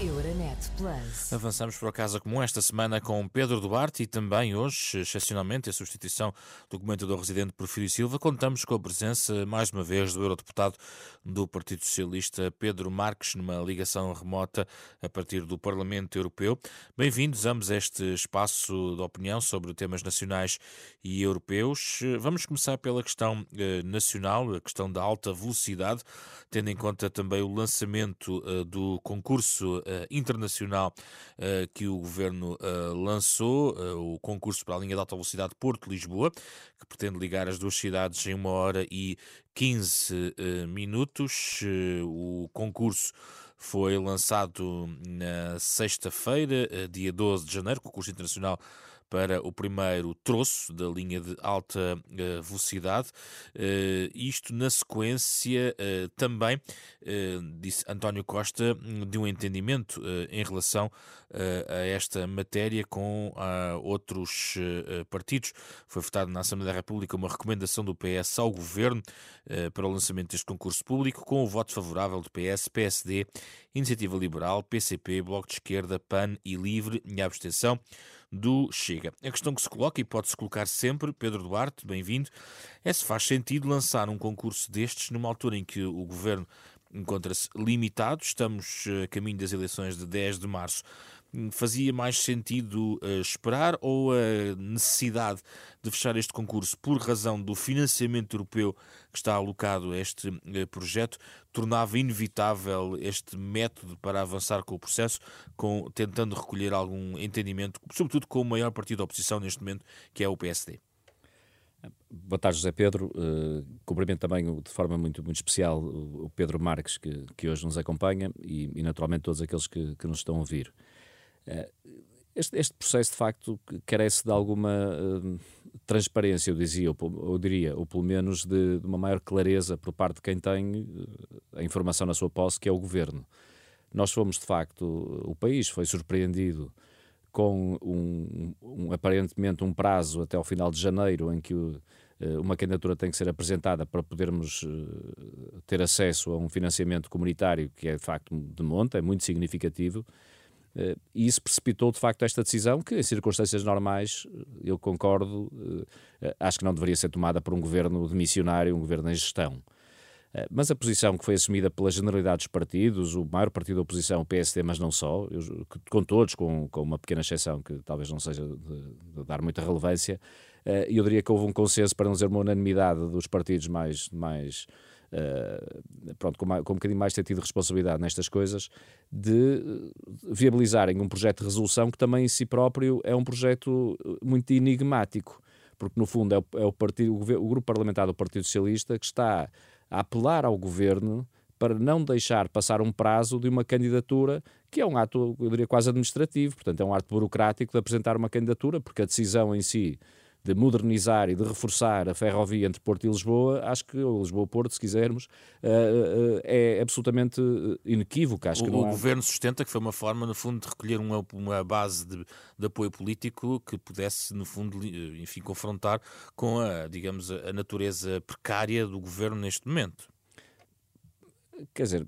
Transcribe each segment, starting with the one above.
Euronet Plus. Avançamos por casa comum esta semana com Pedro Duarte e também hoje, excepcionalmente, a substituição do comentador residente Porfírio Silva. Contamos com a presença, mais uma vez, do eurodeputado do Partido Socialista, Pedro Marques, numa ligação remota a partir do Parlamento Europeu. Bem-vindos ambos a este espaço de opinião sobre temas nacionais e europeus. Vamos começar pela questão eh, nacional, a questão da alta velocidade, tendo em conta também o lançamento eh, do concurso internacional uh, que o governo uh, lançou, o concurso para a linha de alta velocidade Porto-Lisboa, que pretende ligar as duas cidades em uma hora e 15 minutos. o concurso foi lançado na sexta-feira, dia 12 de janeiro, concurso internacional para o primeiro troço da linha de alta uh, velocidade. Uh, isto na sequência uh, também, disse António Costa, de um entendimento em relação a esta matéria com outros partidos. Foi votado na Assembleia da República uma recomendação do PS ao Governo para o lançamento deste concurso público, com o voto favorável do PS, PSD, Iniciativa Liberal, PCP, Bloco de Esquerda, PAN e Livre, e a abstenção do Chega. A questão que se coloca, e pode-se colocar sempre, Pedro Duarte, bem-vindo, é se faz sentido lançar um concurso destes numa altura em que o governo encontra-se limitado, estamos a caminho das eleições de 10 de março fazia mais sentido uh, esperar ou a necessidade de fechar este concurso por razão do financiamento europeu que está alocado a este uh, projeto tornava inevitável este método para avançar com o processo, com, tentando recolher algum entendimento, sobretudo com o maior partido da oposição neste momento, que é o PSD? Boa tarde, José Pedro. Uh, cumprimento também de forma muito, muito especial o Pedro Marques, que, que hoje nos acompanha, e, e naturalmente todos aqueles que, que nos estão a ouvir. Eh, este, este, processo, de facto, carece de alguma uh, transparência, eu dizia, ou, diria, ou pelo menos de, de, uma maior clareza por parte de quem tem uh, a informação na sua posse, que é o governo. Nós fomos, de facto, o país foi surpreendido com um, um, aparentemente um prazo até ao final de janeiro em que uh, uma candidatura tem que ser apresentada para podermos ter acesso a um financiamento comunitário que é, de facto, de monta, é muito significativo e isso precipitou de facto esta decisão, que em circunstâncias normais, eh, eu concordo, uh, acho que não deveria ser tomada por um governo de missionário, um governo em gestão. Mas a posição que foi assumida pela generalidade dos partidos, o maior partido da oposição, o PSD, mas não só, eu, com todos, com, com uma pequena exceção que talvez não seja de, de dar muita relevância, eu diria que houve um consenso, para não dizer uma unanimidade, dos partidos mais, mais uh, pronto, com, com um bocadinho mais sentido de responsabilidade nestas coisas, de eh, viabilizarem um projeto de resolução que também em si próprio é um projeto eh, muito enigmático, porque no fundo é o, é o, partido, o, o grupo parlamentar do Partido Socialista que está a apelar ao governo para não deixar passar um prazo de uma candidatura que é um ato, eu diria, quase administrativo, portanto é um ato burocrático de apresentar uma candidatura, porque a decisão em si de modernizar e de reforçar a ferrovia entre Porto e Lisboa, acho que, ou Lisboa-Porto, se quisermos, uh, uh, é absolutamente inequívoca. Acho o, que o há... governo sustenta que foi uma forma, no fundo, de recolher uma, uma base de, de, apoio político que pudesse, no fundo, enfim, confrontar com a, digamos, a natureza precária do governo neste momento. Quer dizer,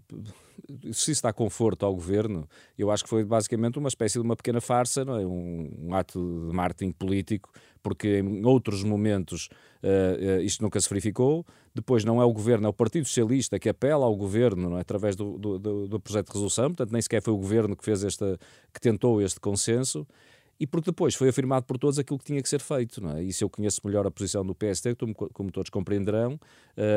se isso dá conforto ao governo, eu acho que foi basicamente uma espécie de uma pequena farsa, não é? um, um ato de marketing político, porque em outros momentos uh, uh, isto nunca se verificou. Depois não é o governo, é o Partido Socialista que apela ao governo não é? através do, do, do, projeto de resolução, portanto nem sequer foi o governo que fez esta, que tentou este consenso e porque depois foi afirmado por todos aquilo que tinha que ser feito. Não é? Isso eu conheço melhor a posição do PSD, como, todos compreenderão, uh,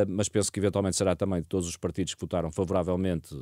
mas penso que eventualmente será também de todos os partidos que votaram favoravelmente,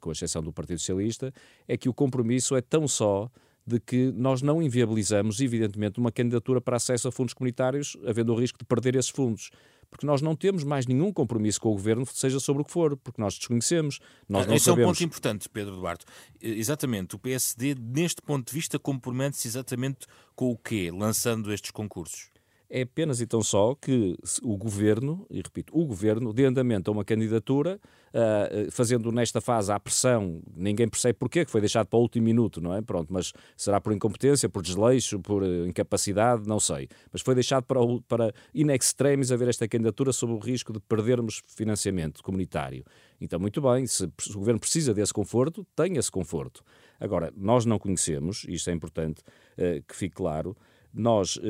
com exceção do Partido Socialista, é que o compromisso é tão só de que nós não inviabilizamos, evidentemente, uma candidatura para acesso a fundos comunitários, havendo o risco de perder esses fundos porque nós não temos mais nenhum compromisso com o governo, seja sobre o que for, porque nós desconhecemos, nós não Esse sabemos. é um ponto importante, Pedro Duarte. Exatamente, o PSD, neste ponto de vista, compromete-se exatamente com o quê, lançando estes concursos? É apenas e tão só que o governo, e repito, o governo dê andamento a uma candidatura, uh, fazendo nesta fase a pressão, ninguém percebe porquê, que foi deixado para o último minuto, não é? Pronto, mas será por incompetência, por desleixo, por incapacidade, não sei. Mas foi deixado para, o, para in extremis haver esta candidatura sob o risco de perdermos financiamento comunitário. Então, muito bem, se, se o governo precisa desse conforto, tem esse conforto. Agora, nós não conhecemos, e isto é importante uh, que fique claro, nós uh,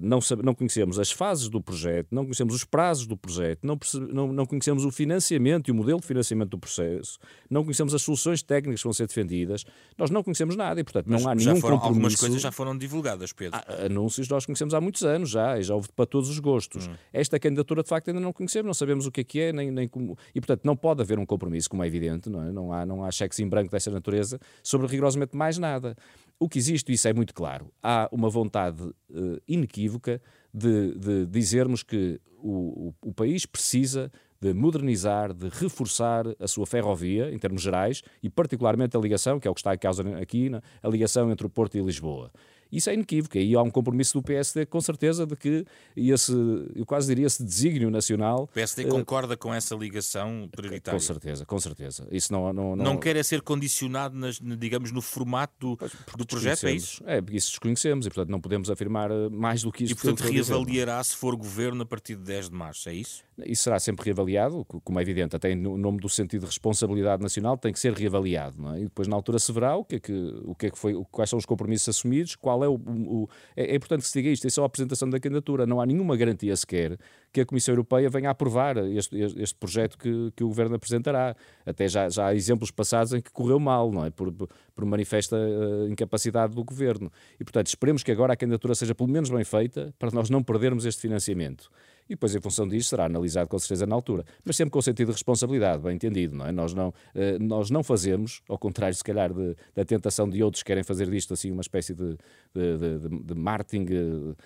não, não conhecemos as fases do projeto, não conhecemos os prazos do projeto, não, não, não, conhecemos o financiamento e o modelo de financiamento do processo, não conhecemos as soluções técnicas que vão ser defendidas, nós não conhecemos nada e, portanto, Mas não há nenhum foram, compromisso. Algumas coisas já foram divulgadas, Pedro. Há, anúncios nós conhecemos há muitos anos já, e já houve para todos os gostos. Hum. Esta candidatura, de facto, ainda não conhecemos, não sabemos o que é que é, nem, nem como... E, portanto, não pode haver um compromisso, como é evidente, não, é? não, há, não há cheques em branco dessa natureza sobre rigorosamente mais nada. O que existe, isso é muito claro, há uma vontade uh, inequívoca de, de, dizermos que o, o, o, país precisa de modernizar, de reforçar a sua ferrovia, em termos gerais, e particularmente a ligação, que é o que está em causa aqui, a ligação entre o Porto e Lisboa. Isso é inequívoco. E há um compromisso do PSD, com certeza, de que esse, eu quase diria, esse desígnio nacional. O PSD uh, concorda com essa ligação prioritária? Com certeza, com certeza. Isso não, não, não... não quer é ser condicionado, nas, digamos, no formato do, do projeto, é isso? É, isso desconhecemos e, portanto, não podemos afirmar eh, mais do que isso. E, portanto, reavaliará se for governo a partir de 10 de março, é isso? Isso será sempre reavaliado, como é evidente, até no nome do sentido de responsabilidade nacional, tem que ser reavaliado. É? E depois, na altura, se verá o que é que, o que, é que foi, quais são os compromissos assumidos, qual é o, o é, é, importante que se diga isto, é só a apresentação da candidatura, não há nenhuma garantia sequer que a Comissão Europeia venha a aprovar este, este projeto que, que o Governo apresentará. Até já, já há exemplos passados em que correu mal, não é? Por, por manifesta uh, incapacidade do Governo. E, portanto, esperemos que agora a candidatura seja pelo menos bem feita, para nós não perdermos este financiamento e depois, em função disso, será analisado com certeza na altura. Mas sempre com o sentido de responsabilidade, bem entendido, não é? Nós não, eh, nós não fazemos, ao contrário, se calhar, de, da tentação de outros que querem fazer disto assim uma espécie de, de, de, de marketing uh,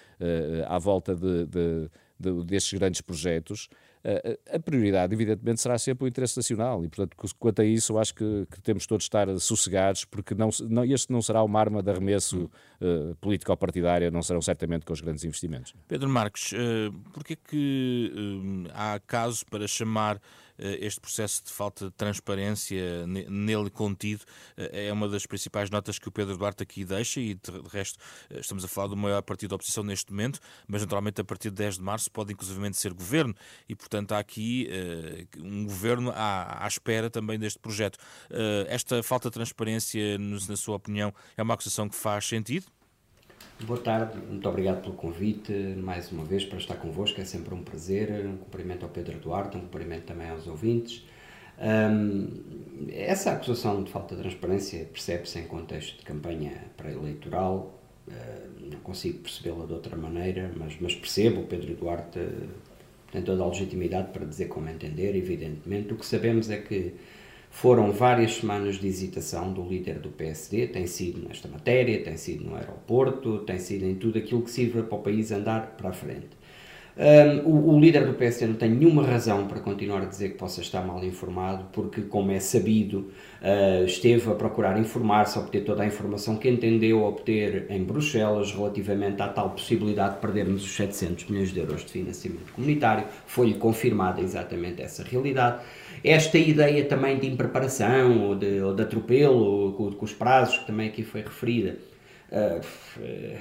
à volta de, destes grandes projetos a prioridade, evidentemente, será sempre o interesse nacional e, portanto, quanto a isso, eu acho que, que temos todos de estar sossegados, porque não, não, este não será uma arma de arremesso uh, político-partidária, não serão certamente com os grandes investimentos. Pedro Marques, uh, porquê que uh, há caso para chamar eh, este processo de falta de transparência nele contido eh, é uma das principais notas que o Pedro Duarte aqui deixa e de resto eh, estamos a falar do maior partido da oposição neste momento, mas naturalmente a partir de 10 de março pode inclusivamente ser governo e portanto há aqui um governo à, à espera também deste projeto. Esta falta de transparência, na sua opinião, é uma acusação que faz sentido? Boa tarde, muito obrigado pelo convite mais uma vez para estar convosco, é sempre um prazer. Um cumprimento ao Pedro Duarte, um cumprimento também aos ouvintes. Um, essa acusação de falta de transparência percebe-se em contexto de campanha pré-eleitoral, uh, não consigo percebê-la de outra maneira, mas, mas percebo, o Pedro Duarte tem toda a legitimidade para dizer como entender, evidentemente. O que sabemos é que foram várias semanas de hesitação do líder do PSD, tem sido nesta matéria, tem sido no aeroporto, tem sido em tudo aquilo que sirva para o país andar para a frente. Um, o, o, líder do PSD não tem nenhuma razão para continuar a dizer que possa estar mal informado, porque, como é sabido, uh, esteve a procurar informar-se, obter toda a informação que entendeu obter em Bruxelas relativamente à tal possibilidade de perdermos os 700 milhões de euros de financiamento comunitário. Foi-lhe confirmada exatamente essa realidade esta ideia também de impreparação ou de, ou de atropelo com, com, os prazos que também aqui foi referida, uh,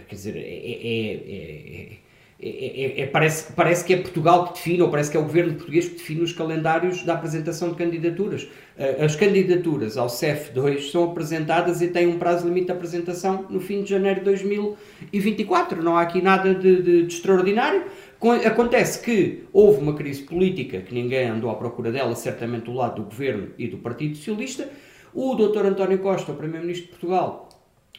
quer dizer, é, é, é, parece, parece que é Portugal que define, ou parece que é o governo português que define os calendários da apresentação de candidaturas. Uh, as candidaturas ao CEF2 são apresentadas e têm um prazo limite de apresentação no fim de janeiro de 2024. Não há aqui nada de, de, de extraordinário. Acontece que houve uma crise política que ninguém andou à procura dela, certamente do lado do governo e do Partido Socialista. O Dr. António Costa, o Primeiro-Ministro de Portugal,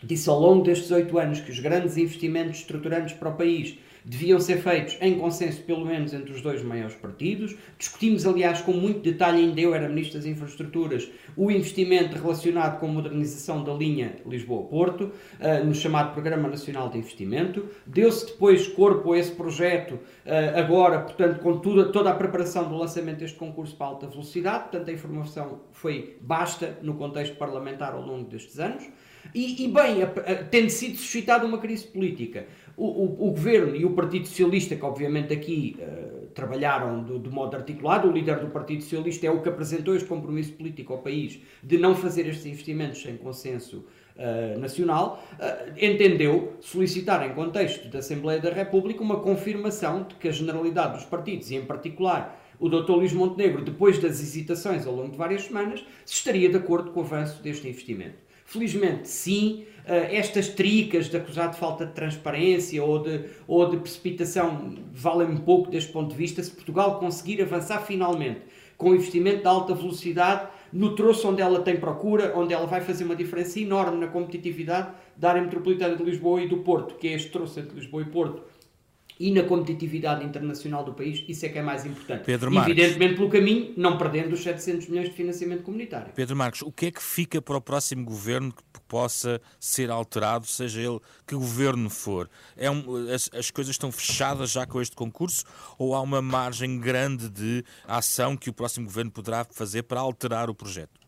disse ao longo destes oito anos que os grandes investimentos estruturantes para o país deviam ser feitos em consenso, pelo menos entre os dois maiores partidos. Discutimos, aliás, com muito detalhe, ainda eu era Ministro das Infraestruturas, o investimento relacionado com a modernização da linha Lisboa-Porto, uh, no chamado Programa Nacional de Investimento. Deu-se depois corpo a esse projeto, uh, agora, portanto, com tudo, toda a preparação do lançamento deste concurso para alta velocidade, portanto, a informação foi basta no contexto parlamentar ao longo destes anos. E, e bem, tendo sido suscitada uma crise política, o, o, o, governo e o Partido Socialista, que obviamente aqui uh, trabalharam de, de, modo articulado, o líder do Partido Socialista é o que apresentou este compromisso político ao país de não fazer estes investimentos sem consenso uh, nacional, uh, entendeu solicitar, em contexto da Assembleia da República, uma confirmação de que a generalidade dos partidos, e em particular o Dr. Luís Montenegro, depois das hesitações ao longo de várias semanas, se estaria de acordo com o avanço deste investimento. Felizmente, sim, eh, estas tricas de acusar de falta de transparência ou de, ou de precipitação valem pouco deste ponto de vista. Se Portugal conseguir avançar finalmente com investimento de alta velocidade no troço onde ela tem procura, onde ela vai fazer uma diferença enorme na competitividade da área metropolitana de Lisboa e do Porto, que é este troço entre Lisboa e Porto, e na competitividade internacional do país, isso é que é mais importante. Pedro Marques. Evidentemente, pelo caminho, não perdendo os 700 milhões de financiamento comunitário. Pedro Marcos, o que é que fica para o próximo governo que possa ser alterado, seja ele que governo for? É um, as, as coisas estão fechadas já com este concurso ou há uma margem grande de ação que o próximo governo poderá fazer para alterar o projeto?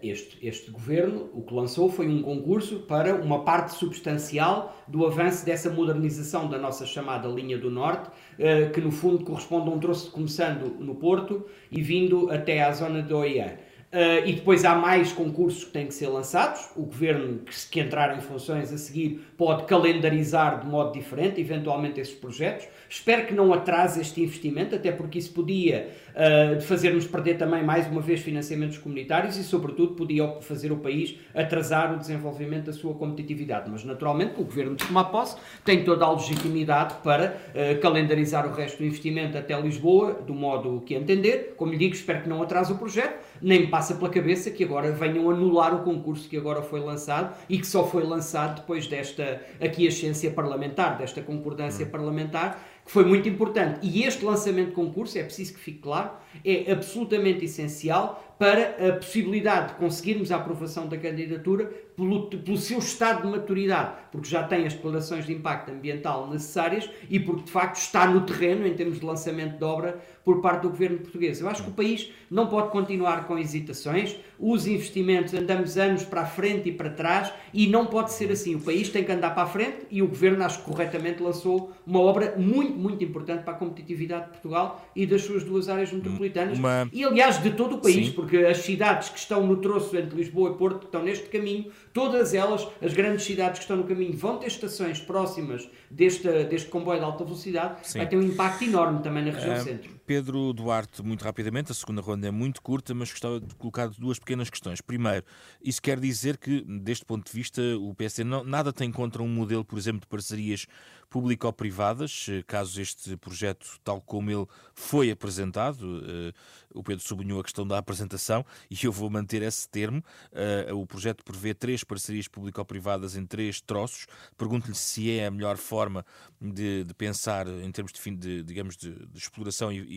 Este, este governo o que lançou foi um concurso para uma parte substancial do avanço dessa modernização da nossa chamada linha do Norte, eh, que no fundo corresponde a um troço começando no Porto e vindo até à zona de Oiã. Uh, e depois há mais concursos que têm que ser lançados. O governo que, que entrar em funções a seguir pode calendarizar de modo diferente, eventualmente, esses projetos. Espero que não atrase este investimento, até porque isso podia uh, fazer-nos perder também, mais uma vez, financiamentos comunitários e, sobretudo, podia fazer o país atrasar o desenvolvimento da sua competitividade. Mas, naturalmente, o governo de tomar posse tem toda a legitimidade para uh, calendarizar o resto do investimento até Lisboa, do modo que entender. Como lhe digo, espero que não atrase o projeto nem passa pela cabeça que agora venham anular o concurso que agora foi lançado e que só foi lançado depois desta aquiescência parlamentar, desta concordância hum. parlamentar, que foi muito importante. E este lançamento de concurso, é preciso que fique claro, é absolutamente essencial para a possibilidade de conseguirmos a aprovação da candidatura pelo, pelo seu estado de maturidade, porque já tem as declarações de impacto ambiental necessárias e porque de facto está no terreno em termos de lançamento de obra por parte do governo português. Eu acho que o país não pode continuar com hesitações, os investimentos andamos anos para a frente e para trás e não pode ser assim. O país tem que andar para a frente e o governo, acho que corretamente, lançou uma obra muito, muito importante para a competitividade de Portugal e das suas duas áreas metropolitanas uma... e, aliás, de todo o país, Sim. porque as cidades que estão no troço entre Lisboa e Porto, que estão neste caminho, todas elas, as grandes cidades que estão no caminho, vão ter estações próximas deste, deste comboio de alta velocidade, Sim. vai ter um impacto enorme também na região uh, centro. Pedro Duarte, muito rapidamente, a segunda ronda é muito curta, mas gostava de colocar duas pequenas questões. Primeiro, isso quer dizer que, deste ponto de vista, o PSD não, nada tem contra um modelo, por exemplo, de parcerias público-privadas, eh, caso este projeto, tal como ele foi apresentado, eh, o Pedro sublinhou a questão da apresentação e eu vou manter esse termo. Eh, o projeto prevê três parcerias público-privadas em três troços. Pergunto-lhe se é a melhor forma de, de pensar em termos de, de digamos, de, de exploração e,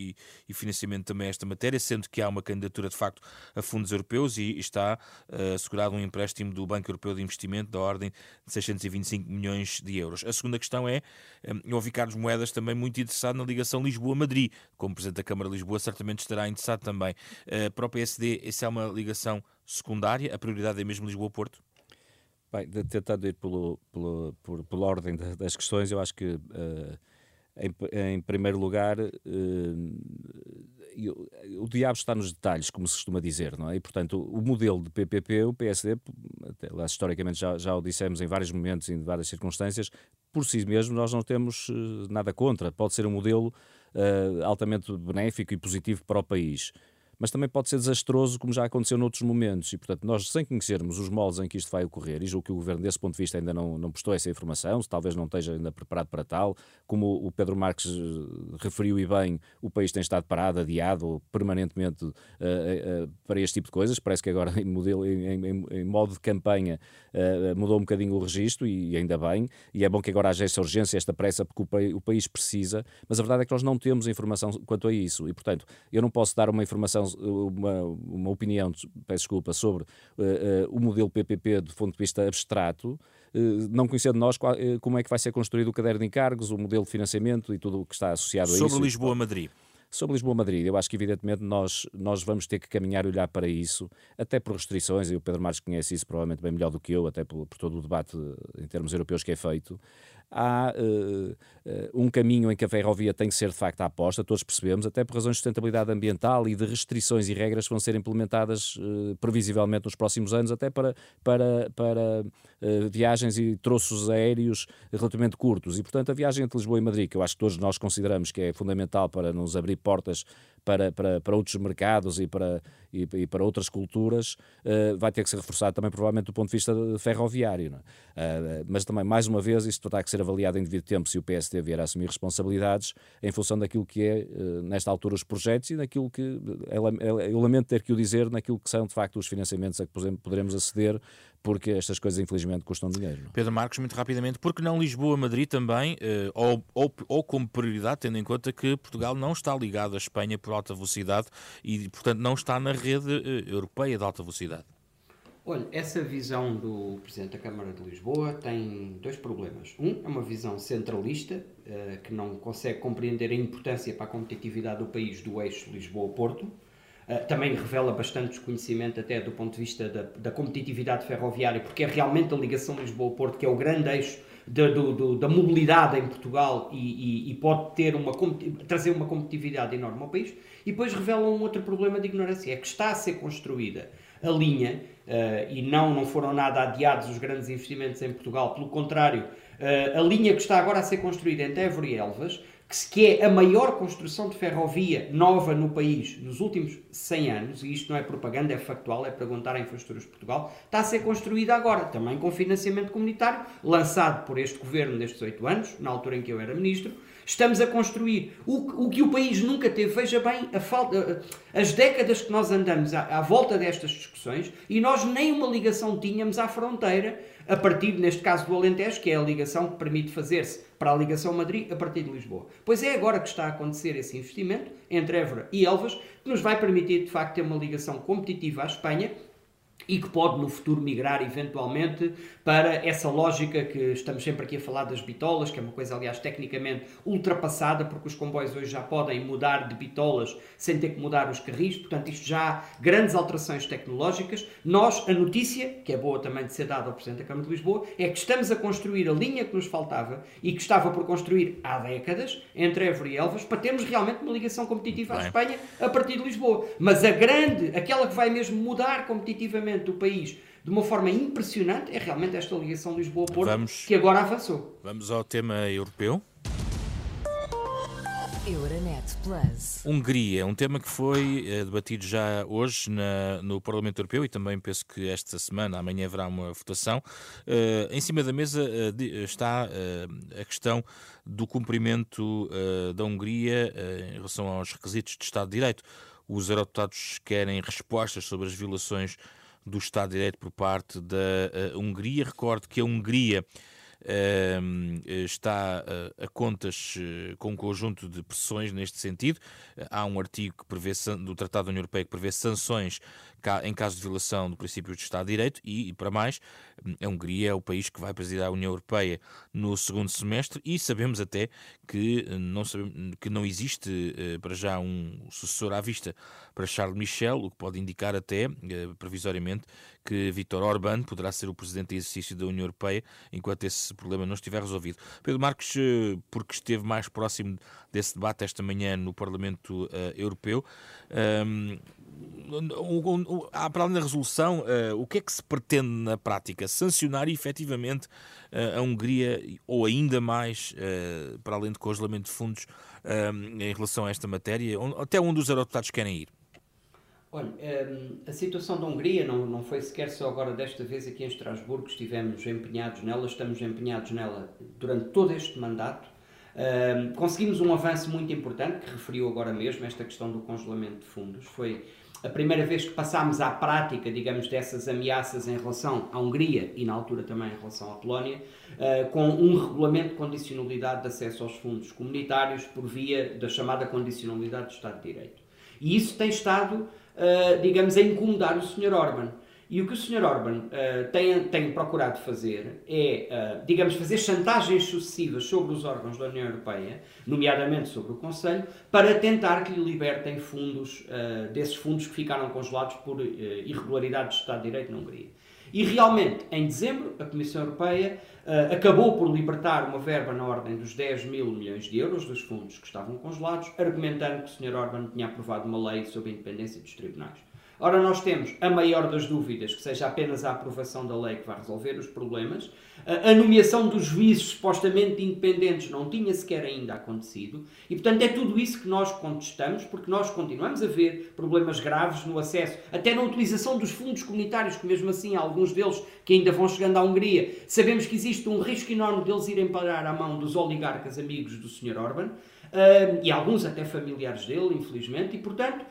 e, financiamento também esta matéria, sendo que há uma candidatura de facto a fundos europeus e está assegurado um empréstimo do Banco Europeu de Investimento da ordem de 625 milhões de euros. A segunda questão é eu ouvi Carlos Moedas também muito interessado na ligação Lisboa-Madrid. Como Presidente da Câmara de Lisboa, certamente estará interessado também. Eh, para o PSD, essa é uma ligação secundária? A prioridade é mesmo Lisboa-Porto? Bem, tentando ir pelo, pelo, por, pela ordem das questões, eu acho que, uh, em, em, primeiro lugar, uh, o diabo está nos detalhes, como se costuma dizer, não é? E, portanto, o, modelo de PPP, o PSD, até lá historicamente já, já o dissemos em vários momentos e em várias circunstâncias, por si mesmo nós não temos uh, nada contra. Pode ser um modelo uh, altamente benéfico e positivo para o país mas também pode ser desastroso, como já aconteceu noutros momentos. E, portanto, nós, sem conhecermos os moldes em que isto vai ocorrer, e julgo que o Governo, desse ponto de vista, ainda não, não prestou essa informação, talvez não esteja ainda preparado para tal, como o Pedro Marques eh, referiu e bem, o país tem estado parado, adiado permanentemente uh, uh, para este tipo de coisas. Parece que agora, em, modelo, em, em, em modo de campanha, uh, mudou um bocadinho o registro, e, e, ainda bem, e é bom que agora haja essa urgência, esta pressa, porque o, o país precisa, mas a verdade é que nós não temos informação quanto a isso, e, portanto, eu não posso dar uma informação uma, uma opinião, peço desculpa, sobre uh, uh, o modelo PPP do ponto de vista abstrato, uh, não conhecendo nós qual, como é que vai ser construído o caderno de encargos, o modelo de financiamento e tudo o que está associado sobre a isso. Sobre Lisboa-Madrid. Sobre Lisboa-Madrid, eu acho que evidentemente nós, nós vamos ter que caminhar e olhar para isso, até por restrições, e o Pedro Marques conhece isso provavelmente bem melhor do que eu, até por, por todo o debate em termos europeus que é feito há uh, uh, um caminho em que a ferrovia tem que ser de facto a aposta, todos percebemos, até por razões de sustentabilidade ambiental e de restrições e regras que vão ser implementadas uh, previsivelmente nos próximos anos, até para, para, para viagens e troços aéreos relativamente curtos. E, portanto, a viagem entre Lisboa e Madrid, que eu acho que todos nós consideramos que é fundamental para nos abrir portas para, para, para outros mercados e para, e, e para outras culturas, vai ter que ser reforçado também, provavelmente, do ponto de vista ferroviário. Uh, mas também, mais uma vez, isto terá que ser avaliado em devido tempo se o PSD vier a assumir responsabilidades em função daquilo que é, uh, nesta altura, os projetos e daquilo que, eu lamento ter que o dizer, naquilo que são, de facto, os financiamentos a que poderemos aceder porque estas coisas infelizmente custam dinheiro. Não? Pedro Marcos, muito rapidamente, porque não Lisboa-Madrid também, eh, ou, ou, ou, como prioridade, tendo em conta que Portugal não está ligado à Espanha por alta velocidade e, portanto, não está na rede eh, europeia de alta velocidade? Olha, essa visão do Presidente da Câmara de Lisboa tem dois problemas. Um, é uma visão centralista, eh, que não consegue compreender a importância para a competitividade do país do eixo Lisboa-Porto, Uh, também revela bastante desconhecimento até do ponto de vista da, da competitividade ferroviária, porque é realmente a ligação Lisboa-Porto que é o grande eixo da, do, do, da mobilidade em Portugal e, e, e, pode ter uma, trazer uma competitividade enorme ao país. E depois revela um outro problema de ignorância, é que está a ser construída a linha, uh, e não, não foram nada adiados os grandes investimentos em Portugal, pelo contrário, uh, a linha que está agora a ser construída entre Évora e Elvas, que é a maior construção de ferrovia nova no país nos últimos 100 anos, e isto não é propaganda, é factual, é perguntar a Infraestruturas de Portugal, está a ser construída agora, também com financiamento comunitário, lançado por este governo nestes 8 anos, na altura em que eu era ministro. Estamos a construir o, o que o país nunca teve. Veja bem falta, as décadas que nós andamos à, à volta destas discussões e nós nem uma ligação tínhamos à fronteira a partir, neste caso, do Alentejo, que é a ligação que permite fazer-se para a ligação Madrid a partir de Lisboa. Pois é agora que está a acontecer esse investimento entre Évora e Elvas, que nos vai permitir, de facto, ter uma ligação competitiva à Espanha e que pode no futuro migrar eventualmente para essa lógica que estamos sempre aqui a falar das bitolas, que é uma coisa, aliás, tecnicamente ultrapassada, porque os comboios hoje já podem mudar de bitolas sem ter que mudar os carris, portanto, isto já há grandes alterações tecnológicas. Nós, a notícia, que é boa também de ser dada ao Presidente da Câmara de Lisboa, é que estamos a construir a linha que nos faltava e que estava por construir há décadas entre Évora e Elvas para termos realmente uma ligação competitiva à Espanha a partir de Lisboa. Mas a grande, aquela que vai mesmo mudar competitivamente do país de uma forma impressionante é realmente esta ligação Lisboa-Porto, que agora avançou. Vamos ao tema europeu. Euronet Plus. Hungria, um tema que foi eh, debatido já hoje na, no Parlamento Europeu e também penso que esta semana, amanhã, haverá uma votação. Uh, em cima da mesa uh, está uh, a questão do cumprimento da Hungria em relação aos requisitos de Estado de Direito. Os eurodeputados querem respostas sobre as violações do Estado de Direito por parte da uh, Hungria. Recordo que a Hungria está uh, a contas com um conjunto de pressões neste sentido. há um artigo que prevê, do Tratado da União Europeia que prevê sanções em caso de violação do princípio de Estado de Direito e, para mais, a Hungria é o país que vai presidir a União Europeia no segundo semestre e sabemos até que não, sabemos, que não existe para já um sucessor à vista para Charles Michel, o que pode indicar até, previsoriamente, que Vítor Orbán poderá ser o presidente em exercício da União Europeia enquanto esse problema não estiver resolvido. Pedro Marques, eh, porque esteve mais próximo desse debate esta manhã no Parlamento Europeu, ehm, para além da resolução, uh, o que é que se pretende na prática? Sancionar efetivamente uh, a Hungria ou ainda mais, uh, para além do congelamento de fundos, em relação a esta matéria? Até onde os eurodeputados querem ir? Olha, um, a situação da Hungria não, não foi sequer só agora desta vez aqui em Estrasburgo, estivemos empenhados nela, estamos empenhados nela durante todo este mandato. Um, conseguimos um avanço muito importante, que referiu agora mesmo, esta questão do congelamento de fundos. Foi a primeira vez que passámos à prática, digamos, dessas ameaças em relação à Hungria e na altura também em relação à Polónia, uh, com um regulamento de condicionalidade de acesso aos fundos comunitários por via da chamada condicionalidade do Estado de Direito. E isso tem estado, uh, digamos, a incomodar o Sr. Orban. E o que o Sr. Orban uh, tem, tem procurado fazer é, uh, digamos, fazer chantagens sucessivas sobre os órgãos da União Europeia, nomeadamente sobre o Conselho, para tentar que lhe libertem fundos, uh, desses fundos que ficaram congelados por irregularidades de Estado de Direito na Hungria. E realmente, em dezembro, a Comissão Europeia uh, acabou por libertar uma verba na ordem dos 10 mil milhões de euros dos fundos que estavam congelados, argumentando que o Sr. Orban tinha aprovado uma lei sobre a independência dos tribunais. Ora, nós temos a maior das dúvidas que seja apenas a aprovação da lei que vai resolver os problemas. A nomeação dos juízes supostamente independentes não tinha sequer ainda acontecido. E, portanto, é tudo isso que nós contestamos, porque nós continuamos a ver problemas graves no acesso, até na utilização dos fundos comunitários, que mesmo assim, alguns deles que ainda vão chegando à Hungria, sabemos que existe um risco enorme deles irem parar à mão dos oligarcas amigos do Sr. Orban. e alguns até familiares dele, infelizmente, e portanto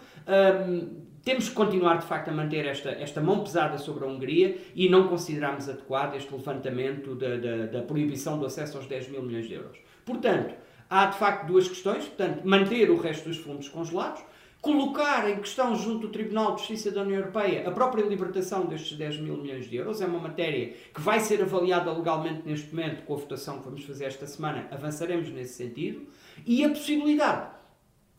temos que continuar, de facto, a manter esta, esta mão pesada sobre a Hungria e não consideramos adequado este levantamento da, da, da proibição do acesso aos 10 mil milhões de euros. Portanto, há de facto duas questões. Portanto, manter o resto dos fundos congelados, colocar em questão junto do Tribunal de Justiça da União Europeia a própria libertação destes 10 mil milhões de euros. É uma matéria que vai ser avaliada legalmente neste momento com a votação que vamos fazer esta semana. Avançaremos nesse sentido. E a possibilidade,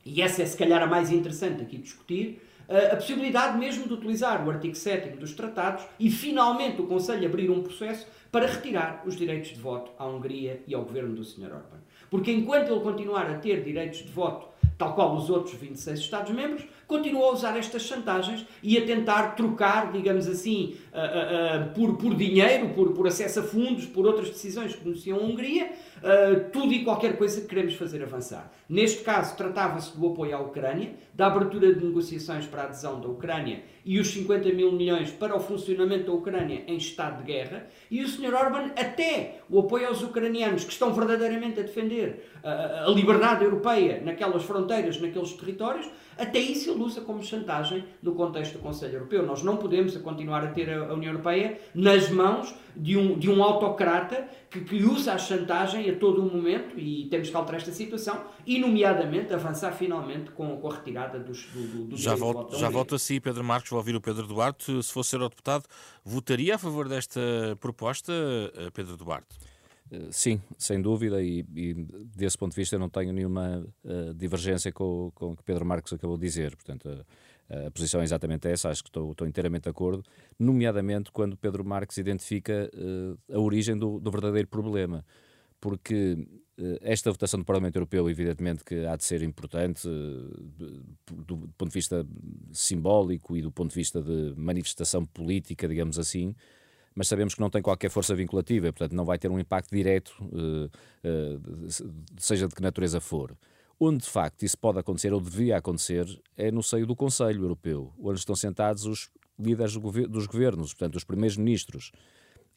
e essa é se calhar a mais interessante aqui discutir, a possibilidade mesmo de utilizar o artigo 7 dos tratados e finalmente o Conselho abrir um processo para retirar os direitos de voto à Hungria e ao governo do Sr. Orbán. Porque enquanto ele continuar a ter direitos de voto, tal qual os outros 26 Estados-membros, continua a usar estas chantagens e a tentar trocar, digamos assim, uh, uh, por, por dinheiro, por, por acesso a fundos, por outras decisões que beneficiam a Hungria, uh, tudo e qualquer coisa que queremos fazer avançar. Neste caso, tratava-se do apoio à Ucrânia, da abertura de negociações para a adesão da Ucrânia e os 50 mil milhões para o funcionamento da Ucrânia em estado de guerra, e o Sr. Orban até o apoio aos ucranianos que estão verdadeiramente a defender a liberdade europeia naquelas fronteiras, naqueles territórios, até isso ele usa como chantagem no contexto do Conselho Europeu. Nós não podemos continuar a ter a União Europeia nas mãos de um, de um autocrata que, que usa a chantagem a todo o momento e temos que alterar esta situação e, nomeadamente, avançar finalmente com, com a retirada dos, do, do Já volto, já volto a si, Pedro Marcos, vou ouvir o Pedro Duarte. Se fosse eurodeputado, votaria a favor desta proposta, eh, Pedro Duarte? Eh, sim, sem dúvida, e, e, desse ponto de vista não tenho nenhuma uh, divergência com, com o que Pedro Marcos acabou de dizer. Portanto, a, a posição é exatamente essa, acho que estou, estou, inteiramente de acordo, nomeadamente quando Pedro Marcos identifica uh, a origem do, do, verdadeiro problema. Porque uh, esta votação do Parlamento Europeu, evidentemente, que há de ser importante do, do ponto de vista simbólico e do ponto de vista de manifestação política, digamos assim mas sabemos que não tem qualquer força vinculativa, portanto não vai ter um impacto direto, uh, uh, seja de que natureza for. Onde de facto isso pode acontecer, ou devia acontecer, é no seio do Conselho Europeu, onde estão sentados os líderes dos governos, portanto os primeiros ministros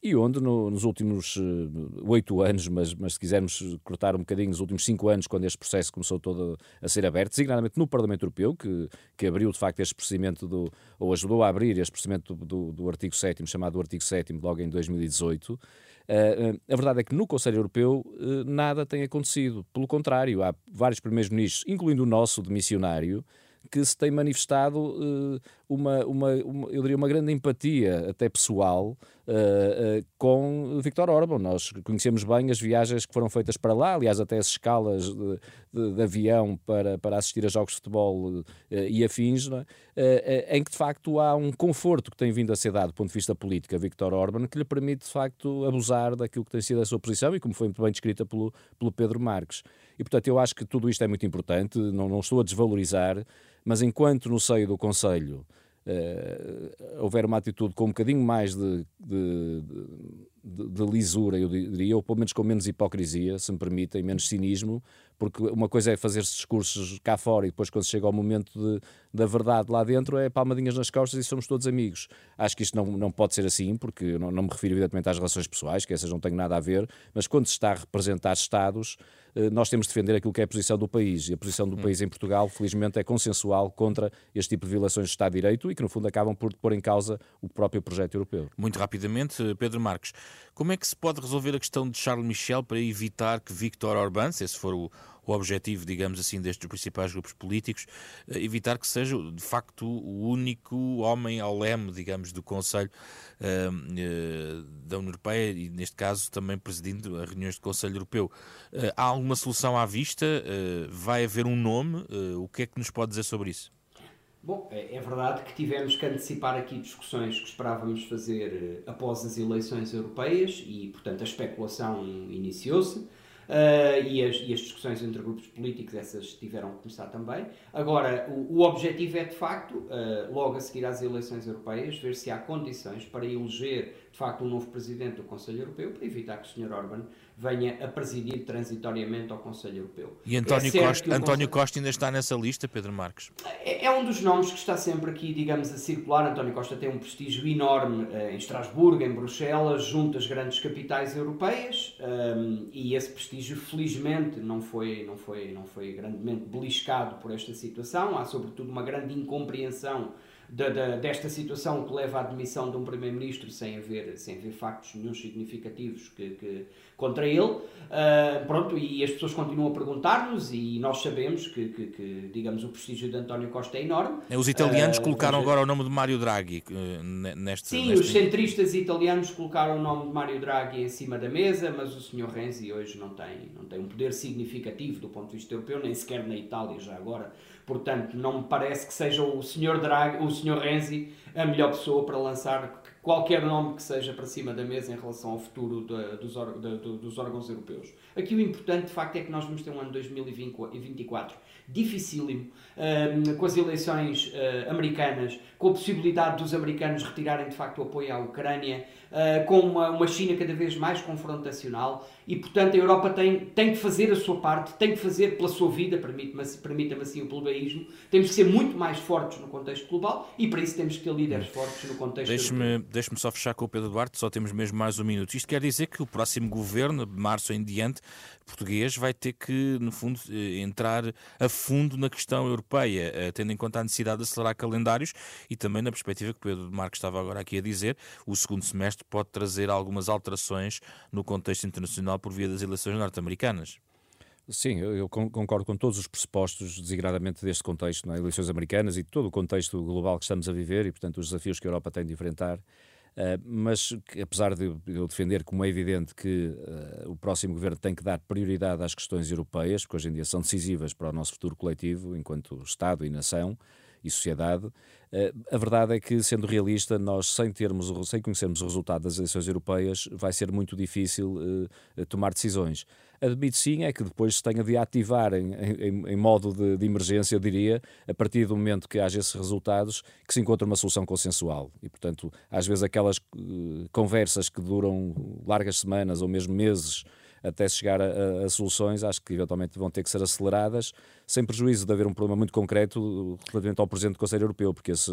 e onde no, nos últimos eh, oito anos, mas, mas se quisermos cortar um bocadinho, nos últimos cinco anos, quando este processo começou todo a ser aberto, designadamente no Parlamento Europeu, que, que abriu de facto este procedimento, do, ou ajudou a abrir este procedimento do, do, do artigo 7 chamado do artigo 7 logo em 2018, uh, eh, a verdade é que no Conselho Europeu uh, nada tem acontecido. Pelo contrário, há vários primeiros ministros, incluindo o nosso de missionário, que se tem manifestado uh, uma, uma, uma, eu diria, uma grande empatia, até pessoal, uh, uh, com Victor Orban. Nós conhecemos bem as viagens que foram feitas para lá, aliás, até as escalas de, de, de avião para, para assistir a jogos de futebol e afins, é? em que de facto há um conforto que tem vindo a ser dado do ponto de vista político a Victor Orban, que lhe permite de facto abusar daquilo que tem sido a sua posição e como foi muito bem descrita pelo, pelo Pedro Marques. E portanto eu acho que tudo isto é muito importante, não, não estou a desvalorizar, mas enquanto no seio do Conselho uh, houver uma atitude com um bocadinho mais de, de, de, de, lisura, eu diria, ou pelo menos com menos hipocrisia, se me permitem, menos cinismo, porque uma coisa é fazer-se discursos cá fora e depois, quando chega ao momento de, da verdade lá dentro, é palmadinhas nas costas e somos todos amigos. Acho que isto não, não pode ser assim, porque não, não me refiro evidentemente às relações pessoais, que essas não têm nada a ver, mas quando se está a representar Estados, eh, nós temos de defender aquilo que é a posição do país. E a posição do hum. país em Portugal, felizmente, é consensual contra este tipo de violações de Estado de Direito e que, no fundo, acabam por pôr em causa o próprio projeto europeu. Muito rapidamente, Pedro Marques, como é que se pode resolver a questão de Charles Michel para evitar que Victor Orbán, se esse for o o objetivo, digamos assim, destes principais grupos políticos, eh, evitar que seja de facto o único homem ao leme, digamos, do Conselho uh, uh, da União Europeia e, neste caso, também presidindo as reuniões do Conselho Europeu. Uh, há alguma solução à vista? vai haver um nome? o que é que nos pode dizer sobre isso? Bom, é, é verdade que tivemos que antecipar aqui discussões que esperávamos fazer após as eleições europeias e, portanto, a especulação iniciou-se. Uh, e, as, e, as, discussões entre grupos políticos, essas tiveram que começar também. Agora, o, o objetivo é, de facto, uh, logo a seguir às eleições europeias, ver se há condições para eleger, de facto, um novo presidente do Conselho Europeu, para evitar que o Sr. Orban venha a presidir transitoriamente ao Conselho Europeu. E António, é Costa, António Conselho... Costa ainda está nessa lista, Pedro Marques? É, é, um dos nomes que está sempre aqui, digamos, a circular. António Costa tem um prestígio enorme uh, em Estrasburgo, em Bruxelas, junto às grandes capitais europeias, um, ehm, e esse prestígio, felizmente, não foi, não, foi, não foi grandemente beliscado por esta situação. Há, sobretudo, uma grande incompreensão da, da, desta situação que leva à admissão de um Primeiro-Ministro sem haver, sem haver factos nenhum significativos que, que contra ele. Uh, pronto, e as pessoas continuam a perguntar-nos e nós sabemos que, que, que, digamos, o prestígio de António Costa é enorme. Os italianos uh, colocaram agora o nome de Mário Draghi uh, neste... Sim, neste... os centristas italianos colocaram o nome de Mário Draghi em cima da mesa, mas o Sr. Renzi hoje não tem, não tem um poder significativo do ponto de vista europeu, nem sequer na Itália já agora Portanto, não me parece que seja o Sr. Draghi, o Sr. Renzi a melhor pessoa para lançar qualquer nome que seja para cima da mesa em relação ao futuro de, dos, de, dos órgãos europeus. Aqui o importante, de facto, é que nós vamos ter um ano 2024 dificílimo, um, com as eleições uh, americanas, com a possibilidade dos americanos retirarem de facto o apoio à Ucrânia, uh, com uma, uma China cada vez mais confrontacional e, portanto, a Europa tem, tem que fazer a sua parte, tem que fazer pela sua vida, permita-me permita assim o plebeísmo, temos que ser muito mais fortes no contexto global e para isso temos que ter líderes hum. fortes no contexto Deixe-me deixe só fechar com o Pedro Duarte, só temos mesmo mais um minuto. Isto quer dizer que o próximo governo, de março em diante, português, vai ter que, no fundo, eh, entrar a fundo na questão europeia, eh, tendo em conta a necessidade de acelerar calendários e também na perspectiva que Pedro Marques estava agora aqui a dizer, o segundo semestre pode trazer algumas alterações no contexto internacional por via das eleições norte-americanas. Sim, eu concordo com todos os pressupostos, desigradamente deste contexto, é? eleições americanas e todo o contexto global que estamos a viver e, portanto, os desafios que a Europa tem de enfrentar Uh, mas que, apesar de eu defender, como é evidente, que uh, o próximo governo tem que dar prioridade às questões europeias, que hoje em dia são decisivas para o nosso futuro coletivo, enquanto Estado e nação e sociedade, uh, a verdade é que, sendo realista, nós, sem, termos, sem conhecermos o resultado das eleições europeias, vai ser muito difícil tomar decisões. Admito sim é que depois se tenha de ativar em, em, em modo de, de, emergência, eu diria, a partir do momento que haja esses resultados, que se encontre uma solução consensual. E, portanto, às vezes aquelas uh, conversas que duram largas semanas ou mesmo meses até chegar a, a, soluções, acho que eventualmente vão ter que ser aceleradas, sem prejuízo de haver um problema muito concreto relativamente ao Presidente do Conselho Europeu, porque esse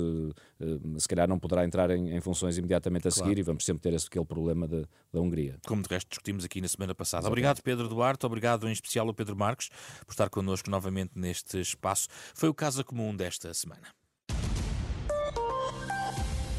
eh, se calhar não poderá entrar em, em funções imediatamente a claro. seguir e vamos sempre ter esse aquele problema de, da Hungria. Como de resto discutimos aqui na semana passada. Exatamente. Obrigado, Pedro Duarte, obrigado em especial ao Pedro Marques por estar connosco novamente neste espaço. Foi o Casa Comum desta semana.